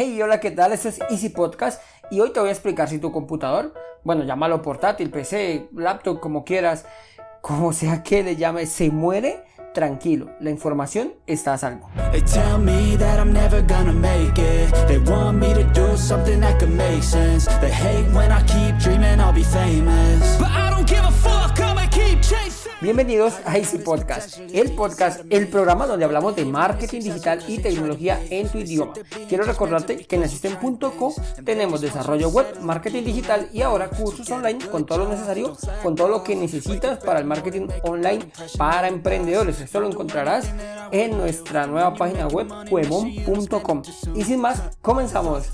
Hey, hola, ¿qué tal? Esto es Easy Podcast y hoy te voy a explicar si tu computador, bueno, llámalo portátil, PC, laptop, como quieras, como sea que le llame, se muere, tranquilo, la información está a salvo. They Bienvenidos a Easy Podcast, el podcast, el programa donde hablamos de marketing digital y tecnología en tu idioma. Quiero recordarte que en Asisten.co tenemos desarrollo web, marketing digital y ahora cursos online con todo lo necesario, con todo lo que necesitas para el marketing online para emprendedores. Esto lo encontrarás en nuestra nueva página web, cuemon.com. Y sin más, comenzamos.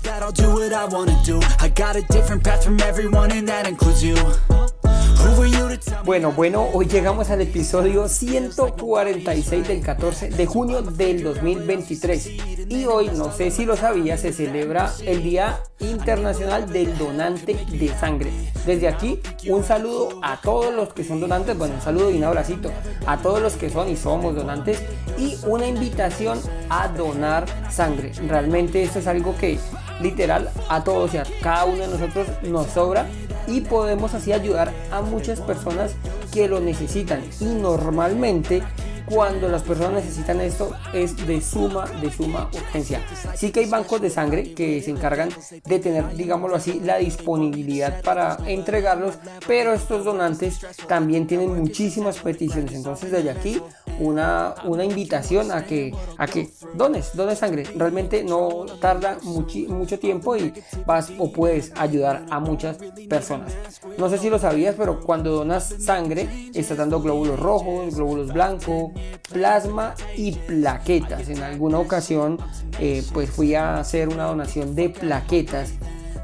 Bueno, bueno, hoy llegamos al episodio 146 del 14 de junio del 2023 y hoy, no sé si lo sabía, se celebra el Día Internacional del Donante de Sangre. Desde aquí, un saludo a todos los que son donantes, bueno, un saludo y un abracito a todos los que son y somos donantes y una invitación a donar sangre. Realmente esto es algo que literal a todos y a cada uno de nosotros nos sobra y podemos así ayudar a muchas personas que lo necesitan. Y normalmente cuando las personas necesitan esto es de suma, de suma urgencia. Sí que hay bancos de sangre que se encargan de tener, digámoslo así, la disponibilidad para entregarlos, pero estos donantes también tienen muchísimas peticiones. Entonces desde aquí una, una invitación a que, a que dones, dones sangre. Realmente no tarda mucho tiempo y vas o puedes ayudar a muchas personas. No sé si lo sabías, pero cuando donas sangre estás dando glóbulos rojos, glóbulos blancos, plasma y plaquetas. En alguna ocasión eh, pues fui a hacer una donación de plaquetas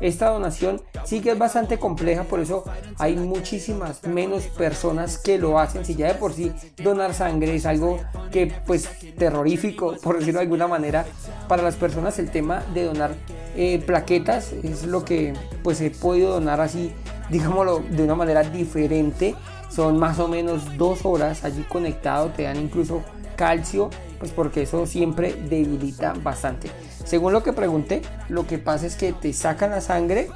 esta donación sí que es bastante compleja, por eso hay muchísimas menos personas que lo hacen. Si ya de por sí donar sangre es algo que pues terrorífico, por decirlo de alguna manera, para las personas el tema de donar eh, plaquetas es lo que pues he podido donar así, digámoslo de una manera diferente. Son más o menos dos horas allí conectado, te dan incluso calcio, pues porque eso siempre debilita bastante. Según lo que pregunté, lo que pasa es que te sacan la sangre,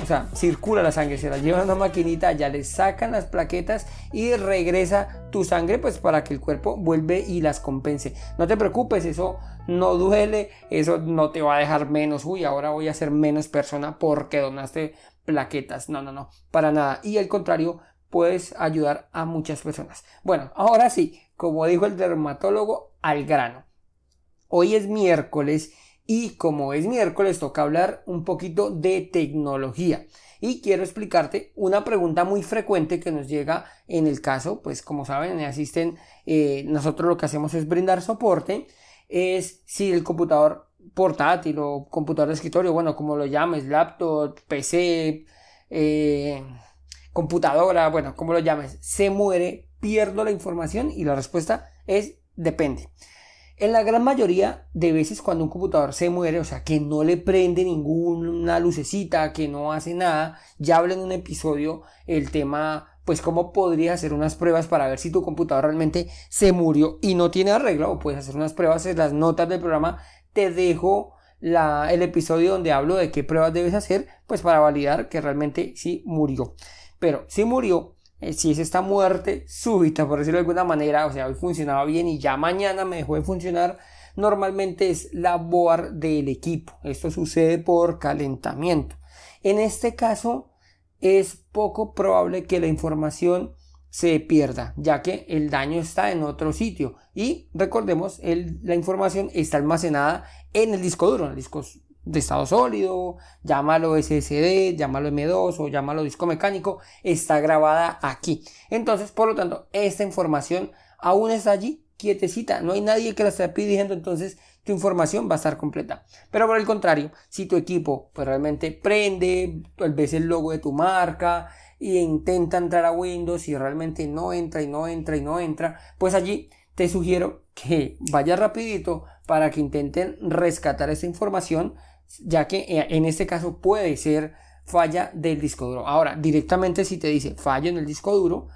o sea, circula la sangre, se la llevan a una maquinita, ya le sacan las plaquetas y regresa tu sangre, pues para que el cuerpo vuelve y las compense. No te preocupes, eso no duele, eso no te va a dejar menos, uy, ahora voy a ser menos persona porque donaste plaquetas. No, no, no, para nada. Y al contrario, puedes ayudar a muchas personas. Bueno, ahora sí, como dijo el dermatólogo, al grano. Hoy es miércoles y como es miércoles toca hablar un poquito de tecnología. Y quiero explicarte una pregunta muy frecuente que nos llega en el caso, pues como saben, en Asisten eh, nosotros lo que hacemos es brindar soporte, es si el computador portátil o computador de escritorio, bueno, como lo llames, laptop, PC, eh, computadora, bueno, como lo llames, se muere, pierdo la información y la respuesta es depende. En la gran mayoría de veces cuando un computador se muere, o sea, que no le prende ninguna lucecita, que no hace nada, ya hablé en un episodio el tema, pues cómo podrías hacer unas pruebas para ver si tu computador realmente se murió y no tiene arreglo, o puedes hacer unas pruebas en las notas del programa, te dejo la, el episodio donde hablo de qué pruebas debes hacer, pues para validar que realmente sí murió. Pero si murió, eh, si es esta muerte súbita, por decirlo de alguna manera, o sea, hoy funcionaba bien y ya mañana me dejó de funcionar, normalmente es la board del equipo. Esto sucede por calentamiento. En este caso, es poco probable que la información se pierda, ya que el daño está en otro sitio. Y recordemos, la información está almacenada en el disco duro, en el disco de estado sólido, llámalo SSD, llámalo M2 o llámalo disco mecánico, está grabada aquí. Entonces, por lo tanto, esta información aún está allí, quietecita, no hay nadie que la esté pidiendo, entonces tu información va a estar completa. Pero por el contrario, si tu equipo pues realmente prende, tal vez el logo de tu marca y intenta entrar a Windows y realmente no entra y no entra y no entra, pues allí te sugiero que vaya rapidito para que intenten rescatar esa información ya que eh, en este caso puede ser falla del disco duro. Ahora, directamente si te dice fallo en el disco duro,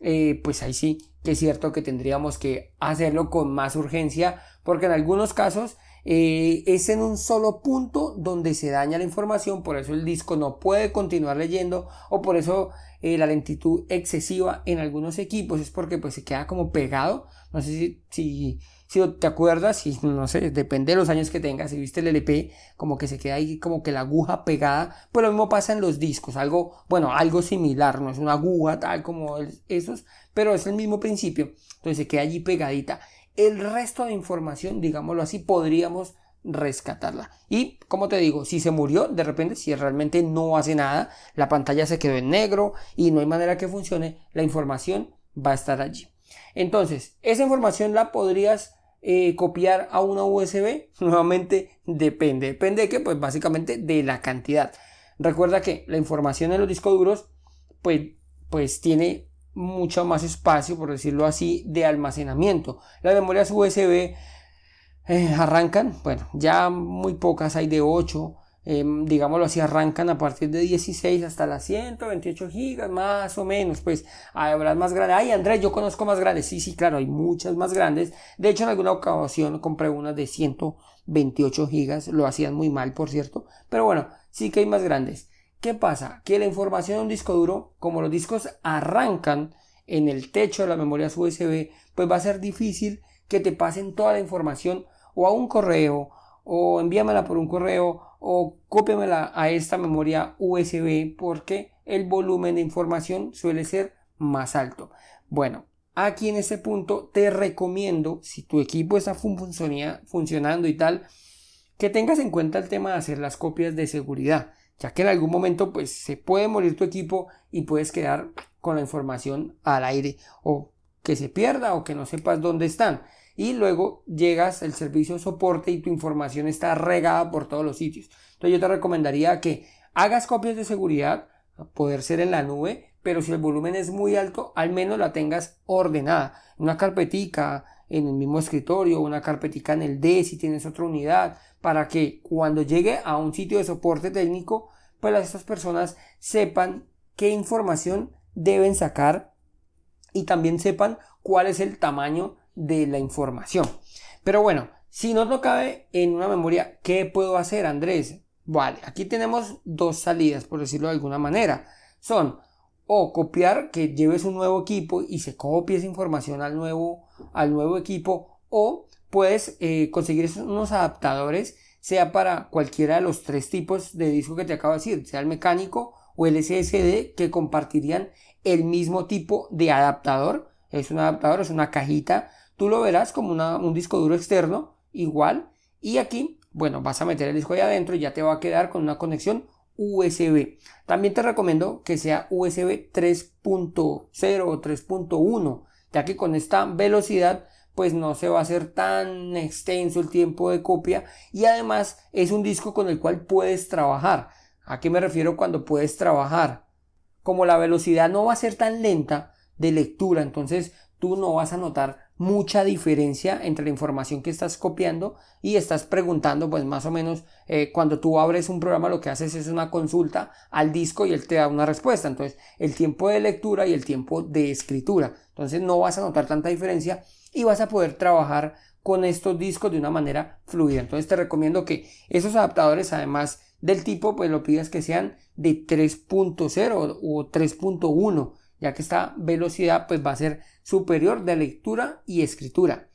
eh, pues ahí sí que es cierto que tendríamos que hacerlo con más urgencia, porque en algunos casos eh, es en un solo punto donde se daña la información, por eso el disco no puede continuar leyendo o por eso la lentitud excesiva en algunos equipos es porque pues se queda como pegado. No sé si, si te acuerdas, si no sé, depende de los años que tengas, si viste el LP, como que se queda ahí como que la aguja pegada, pues lo mismo pasa en los discos, algo, bueno, algo similar, no es una aguja tal como esos, pero es el mismo principio, entonces se queda allí pegadita. El resto de información, digámoslo así, podríamos rescatarla. Y como te digo, si se murió, de repente, si realmente no hace nada, la pantalla se quedó en negro y no hay manera que funcione, la información va a estar allí. Entonces, esa información la podrías eh, copiar a una USB. Nuevamente, depende. Depende de qué, pues básicamente de la cantidad. Recuerda que la información en los discos duros, pues, pues tiene mucho más espacio, por decirlo así, de almacenamiento. Las memorias USB eh, arrancan, bueno, ya muy pocas hay de 8, em, digámoslo así, arrancan a partir de 16 hasta las 128 gigas, más o menos, pues habrá más grandes. Ay, Andrés, yo conozco más grandes. Sí, sí, claro, hay muchas más grandes. De hecho, en alguna ocasión compré unas de 128 gigas, lo hacían muy mal, por cierto, pero bueno, sí que hay más grandes. ¿Qué pasa? Que la información de un disco duro, como los discos arrancan en el techo de las memorias USB, pues va a ser difícil que te pasen toda la información o a un correo o envíamela por un correo o cópiamela a esta memoria USB porque el volumen de información suele ser más alto. Bueno, aquí en este punto te recomiendo, si tu equipo está funcionando y tal, que tengas en cuenta el tema de hacer las copias de seguridad ya que en algún momento pues se puede morir tu equipo y puedes quedar con la información al aire o que se pierda o que no sepas dónde están y luego llegas al servicio soporte y tu información está regada por todos los sitios. Entonces yo te recomendaría que hagas copias de seguridad, poder ser en la nube, pero si el volumen es muy alto, al menos la tengas ordenada, una carpetica en el mismo escritorio, una carpetica en el D si tienes otra unidad, para que cuando llegue a un sitio de soporte técnico, pues estas personas sepan qué información deben sacar y también sepan cuál es el tamaño de la información. Pero bueno, si no lo cabe en una memoria, ¿qué puedo hacer, Andrés? Vale, aquí tenemos dos salidas, por decirlo de alguna manera. Son o copiar que lleves un nuevo equipo y se copie esa información al nuevo, al nuevo equipo o puedes eh, conseguir unos adaptadores, sea para cualquiera de los tres tipos de disco que te acabo de decir, sea el mecánico o el SSD, que compartirían el mismo tipo de adaptador. Es un adaptador, es una cajita. Tú lo verás como un disco duro externo, igual. Y aquí, bueno, vas a meter el disco ahí adentro y ya te va a quedar con una conexión USB. También te recomiendo que sea USB 3.0 o 3.1, ya que con esta velocidad pues no se va a hacer tan extenso el tiempo de copia y además es un disco con el cual puedes trabajar. ¿A qué me refiero cuando puedes trabajar? Como la velocidad no va a ser tan lenta de lectura, entonces tú no vas a notar mucha diferencia entre la información que estás copiando y estás preguntando, pues más o menos, eh, cuando tú abres un programa lo que haces es una consulta al disco y él te da una respuesta. Entonces, el tiempo de lectura y el tiempo de escritura. Entonces, no vas a notar tanta diferencia y vas a poder trabajar con estos discos de una manera fluida. Entonces te recomiendo que esos adaptadores, además del tipo, pues lo pidas que sean de 3.0 o 3.1, ya que esta velocidad pues va a ser superior de lectura y escritura.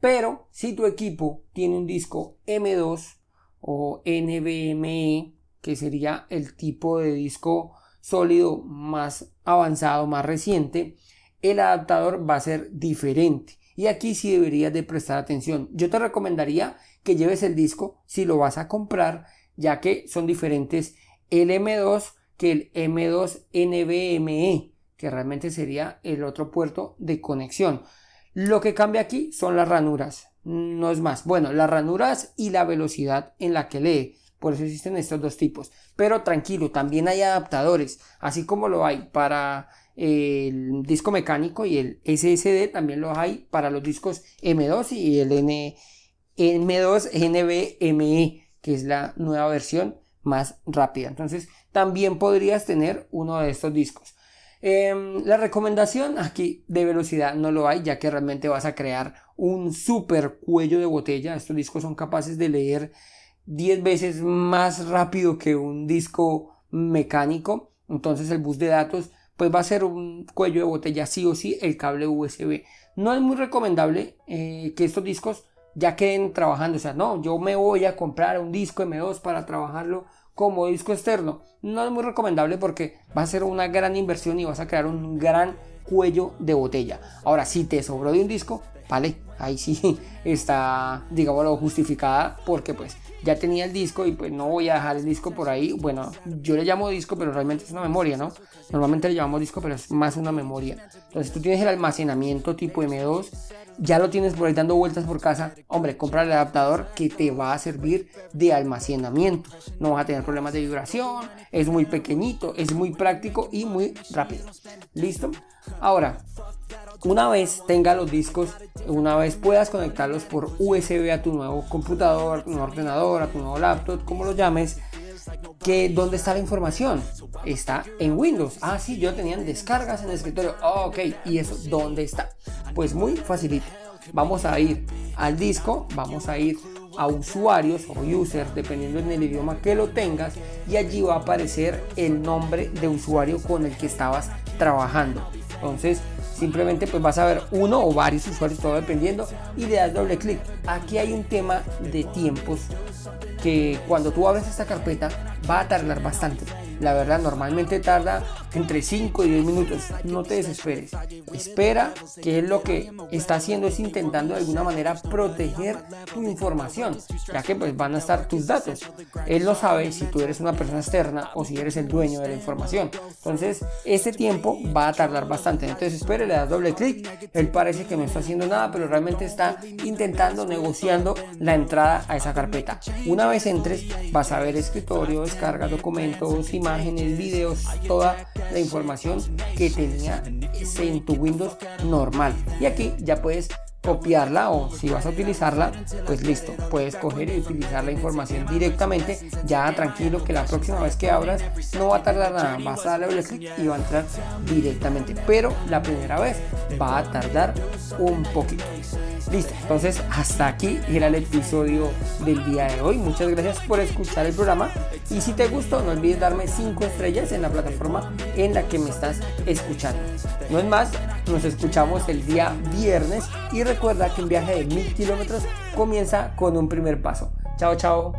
Pero si tu equipo tiene un disco M2 o NVMe, que sería el tipo de disco sólido más avanzado, más reciente, el adaptador va a ser diferente. Y aquí sí deberías de prestar atención. Yo te recomendaría que lleves el disco si lo vas a comprar, ya que son diferentes el M2 que el M2 NVMe, que realmente sería el otro puerto de conexión. Lo que cambia aquí son las ranuras, no es más. Bueno, las ranuras y la velocidad en la que lee. Por eso existen estos dos tipos. Pero tranquilo, también hay adaptadores, así como lo hay para el disco mecánico y el SSD también lo hay para los discos M2 y el N, M2 NVMe, que es la nueva versión más rápida. Entonces, también podrías tener uno de estos discos. Em, la recomendación aquí de velocidad no lo hay, ya que realmente vas a crear un super cuello de botella. Estos discos son capaces de leer 10 veces más rápido que un disco mecánico. Entonces el bus de datos pues va a ser un cuello de botella sí o sí el cable USB. No es muy recomendable eh, que estos discos ya queden trabajando. O sea, no, yo me voy a comprar un disco M2 para trabajarlo como disco externo. No es muy recomendable porque va a ser una gran inversión y vas a crear un gran cuello de botella. Ahora, si te sobró de un disco, vale, ahí sí está, digámoslo, justificada porque pues ya tenía el disco y pues no voy a dejar el disco por ahí. Bueno, yo le llamo disco, pero realmente es una memoria, ¿no? Normalmente le llamamos disco, pero es más una memoria. Entonces tú tienes el almacenamiento tipo M2, ya lo tienes por ahí dando vueltas por casa. Hombre, compra el adaptador que te va a servir de almacenamiento. No vas a tener problemas de vibración, es muy pequeñito, es muy práctico y muy rápido. ¿Listo? Ahora, una vez tenga los discos, una vez puedas conectarlos por USB a tu nuevo computador, a tu nuevo ordenador, a tu nuevo laptop, como lo llames, que dónde está la información. Está en Windows. Ah sí yo tenía descargas en el escritorio. Oh, ok y eso dónde está pues muy facilito. Vamos a ir al disco vamos a ir a usuarios o users dependiendo del idioma que lo tengas y allí va a aparecer el nombre de usuario con el que estabas trabajando. Entonces simplemente pues vas a ver uno o varios usuarios, todo dependiendo, y le das doble clic. Aquí hay un tema de tiempos que cuando tú abres esta carpeta va a tardar bastante. La verdad, normalmente tarda entre 5 y 10 minutos. No te desesperes. Espera que es lo que está haciendo es intentando de alguna manera proteger tu información, ya que pues van a estar tus datos. Él no sabe si tú eres una persona externa o si eres el dueño de la información. Entonces, este tiempo va a tardar bastante. Entonces, espere, le das doble clic. Él parece que no está haciendo nada, pero realmente está intentando, negociando la entrada a esa carpeta. Una vez entres, vas a ver escritorio, descarga, documentos, imágenes, videos, toda la información que tenía en tu Windows normal. Y aquí ya puedes copiarla o si vas a utilizarla, pues listo, puedes coger y utilizar la información directamente, ya tranquilo que la próxima vez que abras no va a tardar nada, vas a darle clic y va a entrar directamente, pero la primera vez va a tardar un poquito. Listo, entonces hasta aquí era el episodio del día de hoy. Muchas gracias por escuchar el programa y si te gustó no olvides darme 5 estrellas en la plataforma en la que me estás escuchando. No es más, nos escuchamos el día viernes y recuerda que un viaje de mil kilómetros comienza con un primer paso. Chao, chao.